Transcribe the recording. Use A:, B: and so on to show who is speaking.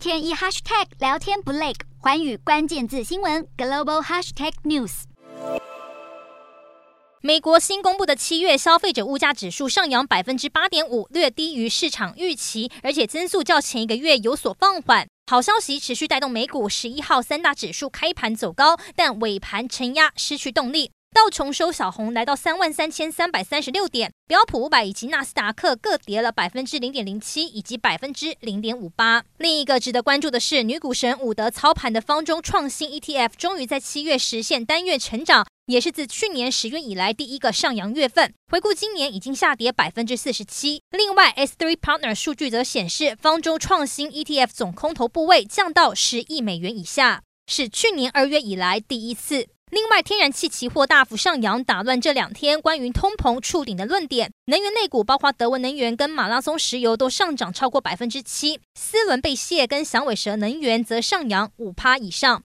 A: 天一 hashtag 聊天不累，寰宇关键字新闻 global hashtag news。
B: 美国新公布的七月消费者物价指数上扬百分之八点五，略低于市场预期，而且增速较前一个月有所放缓。好消息持续带动美股十一号三大指数开盘走高，但尾盘承压，失去动力。道琼收小红，来到三万三千三百三十六点；标普五百以及纳斯达克各跌了百分之零点零七以及百分之零点五八。另一个值得关注的是，女股神伍德操盘的方舟创新 ETF 终于在七月实现单月成长，也是自去年十月以来第一个上扬月份。回顾今年已经下跌百分之四十七。另外，S3 Partner 数据则显示，方舟创新 ETF 总空头部位降到十亿美元以下，是去年二月以来第一次。另外，天然气期货大幅上扬，打乱这两天关于通膨触顶的论点。能源类股包括德文能源跟马拉松石油都上涨超过百分之七，斯伦贝谢跟响尾蛇能源则上扬五趴以上。